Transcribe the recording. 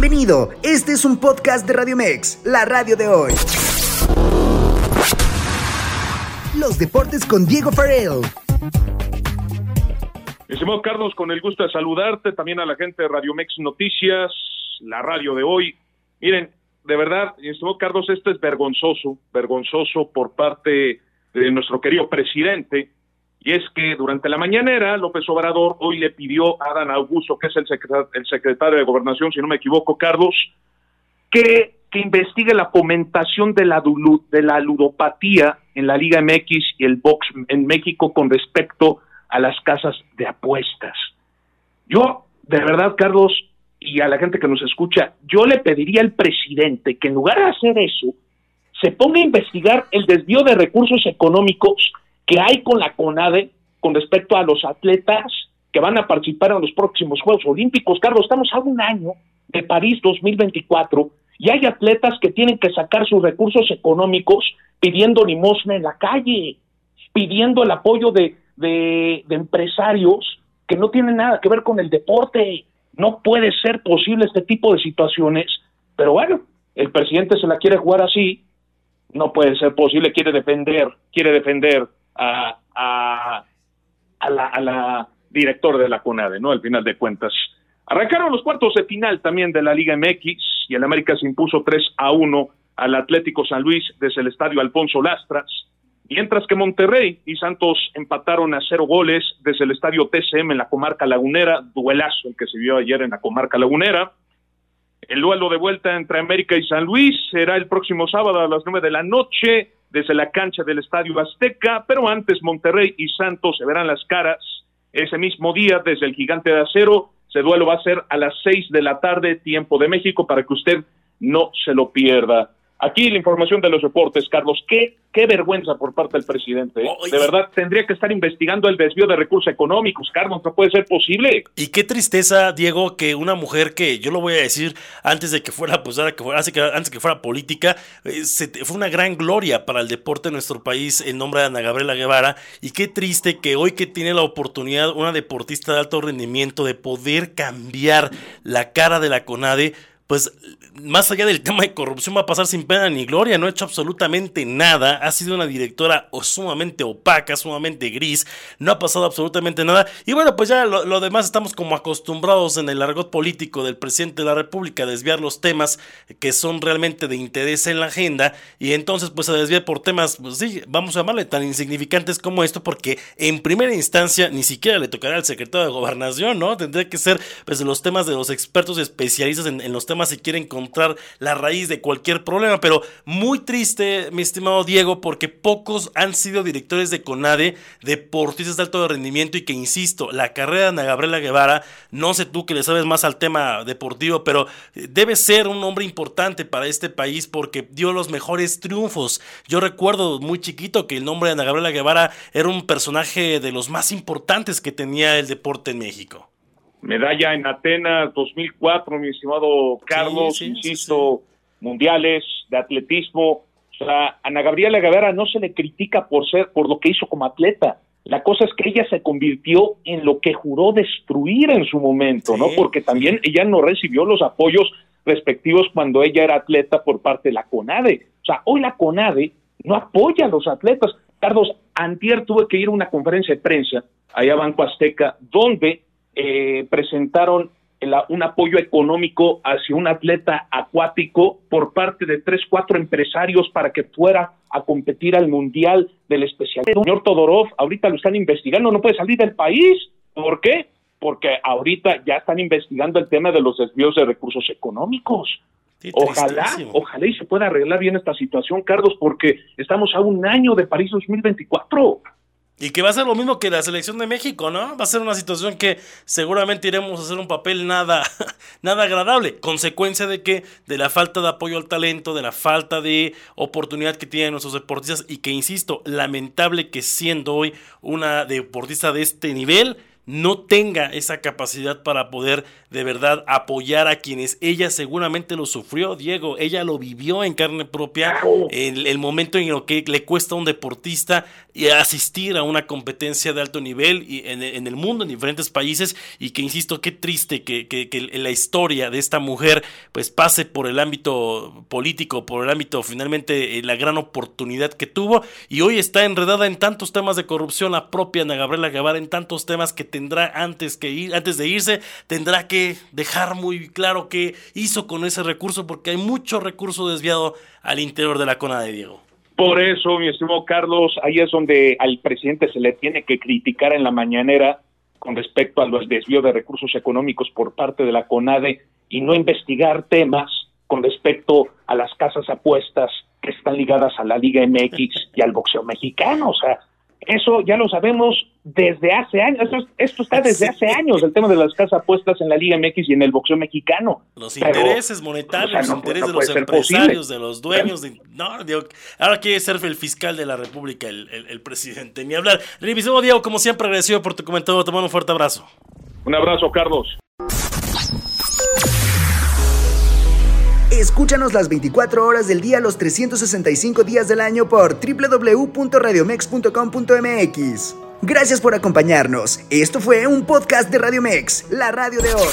Bienvenido, este es un podcast de Radio Mex, la radio de hoy. Los deportes con Diego Farrell. Estimado Carlos, con el gusto de saludarte, también a la gente de Radio Mex Noticias, la radio de hoy. Miren, de verdad, estimado Carlos, esto es vergonzoso, vergonzoso por parte de nuestro querido presidente, y es que durante la mañanera López Obrador hoy le pidió a Adán Augusto, que es el, el secretario de Gobernación, si no me equivoco, Carlos, que, investigue la fomentación de la, de la ludopatía en la Liga MX y el box en México con respecto a las casas de apuestas. Yo, de verdad, Carlos, y a la gente que nos escucha, yo le pediría al presidente que en lugar de hacer eso, se ponga a investigar el desvío de recursos económicos que hay con la CONADE con respecto a los atletas que van a participar en los próximos Juegos Olímpicos. Carlos, estamos a un año de París 2024 y hay atletas que tienen que sacar sus recursos económicos pidiendo limosna en la calle, pidiendo el apoyo de, de, empresarios que no tienen nada que ver con el deporte. No puede ser posible este tipo de situaciones, pero bueno, el presidente se la quiere jugar así, no puede ser posible, quiere defender, quiere defender a, a, la, a la directora de la CONADE, ¿no? Al final de cuentas. Arrancaron los cuartos de final también de la Liga MX y el América se impuso 3 a 1 al Atlético San Luis desde el estadio Alfonso Lastras mientras que Monterrey y Santos empataron a cero goles desde el estadio TCM en la comarca lagunera, duelazo el que se vio ayer en la comarca lagunera. El duelo de vuelta entre América y San Luis será el próximo sábado a las nueve de la noche desde la cancha del Estadio Azteca, pero antes Monterrey y Santos se verán las caras ese mismo día desde el Gigante de Acero. Ese duelo va a ser a las seis de la tarde, tiempo de México, para que usted no se lo pierda. Aquí la información de los reportes, Carlos. Qué, qué vergüenza por parte del presidente. ¿eh? De verdad, tendría que estar investigando el desvío de recursos económicos, Carlos. No puede ser posible. Y qué tristeza, Diego, que una mujer que yo lo voy a decir antes de que fuera, pues ahora que fuera, antes que fuera política, eh, fue una gran gloria para el deporte de nuestro país el nombre de Ana Gabriela Guevara. Y qué triste que hoy que tiene la oportunidad una deportista de alto rendimiento de poder cambiar la cara de la CONADE, pues más allá del tema de corrupción va a pasar sin pena ni gloria, no ha hecho absolutamente nada, ha sido una directora sumamente opaca, sumamente gris, no ha pasado absolutamente nada. Y bueno, pues ya lo, demás estamos como acostumbrados en el argot político del presidente de la República a desviar los temas que son realmente de interés en la agenda. Y entonces pues se desvía por temas, pues sí, vamos a llamarle tan insignificantes como esto porque en primera instancia ni siquiera le tocará al secretario de Gobernación, ¿no? Tendría que ser pues los temas de los expertos especialistas en, en los temas si quiere encontrar la raíz de cualquier problema. Pero muy triste, mi estimado Diego, porque pocos han sido directores de CONADE, deportistas de alto rendimiento y que, insisto, la carrera de Ana Gabriela Guevara, no sé tú que le sabes más al tema deportivo, pero debe ser un hombre importante para este país porque dio los mejores triunfos. Yo recuerdo muy chiquito que el nombre de Ana Gabriela Guevara era un personaje de los más importantes que tenía el deporte en México medalla en Atenas 2004, mi estimado Carlos, insisto, mundiales de atletismo. O sea, Ana Gabriela Guevara no se le critica por ser, por lo que hizo como atleta. La cosa es que ella se convirtió en lo que juró destruir en su momento, ¿no? Porque también ella no recibió los apoyos respectivos cuando ella era atleta por parte de la CONADE. O sea, hoy la CONADE no apoya a los atletas. Carlos, antier tuve que ir a una conferencia de prensa allá a Banco Azteca, donde eh, presentaron un apoyo económico hacia un atleta acuático por parte de tres, cuatro empresarios para que fuera a competir al Mundial del Especial. El señor Todorov, ahorita lo están investigando, no puede salir del país. ¿Por qué? Porque ahorita ya están investigando el tema de los desvíos de recursos económicos. ojalá, ojalá y se pueda arreglar bien esta situación, Carlos, porque estamos a un año de París 2024. Y que va a ser lo mismo que la selección de México, ¿no? Va a ser una situación que seguramente iremos a hacer un papel nada, nada agradable. Consecuencia de que, de la falta de apoyo al talento, de la falta de oportunidad que tienen nuestros deportistas y que, insisto, lamentable que siendo hoy una deportista de este nivel, no tenga esa capacidad para poder de verdad apoyar a quienes ella seguramente lo sufrió, Diego, ella lo vivió en carne propia, en el momento en el que le cuesta a un deportista asistir a una competencia de alto nivel y en, el mundo, en diferentes países, y que insisto, qué triste que, que, la historia de esta mujer pues pase por el ámbito político, por el ámbito finalmente eh, la gran oportunidad que tuvo, y hoy está enredada en tantos temas de corrupción, la propia Ana Gabriela Guevara, en tantos temas que te tendrá antes, que ir, antes de irse, tendrá que dejar muy claro qué hizo con ese recurso, porque hay mucho recurso desviado al interior de la CONA de Diego. Por eso, mi estimado Carlos, ahí es donde al presidente se le tiene que criticar en la mañanera con respecto al desvío de recursos económicos por parte de la CONADE y no investigar temas con respecto a las casas apuestas que están ligadas a la Liga MX y al boxeo mexicano. O sea, eso ya lo sabemos desde hace años. Esto, está desde hace años, el tema de las casas puestas en la Liga MX y en el boxeo mexicano. Los intereses monetarios, los intereses de los empresarios, de los dueños. no, ahora quiere ser el fiscal de la República, el, presidente. Ni hablar. Revisemos, Diego, como siempre, agradecido por tu comentario. Te mando un fuerte abrazo. Un abrazo, Carlos. Escúchanos las 24 horas del día, los 365 días del año por www.radiomex.com.mx. Gracias por acompañarnos. Esto fue un podcast de Radiomex, la radio de hoy.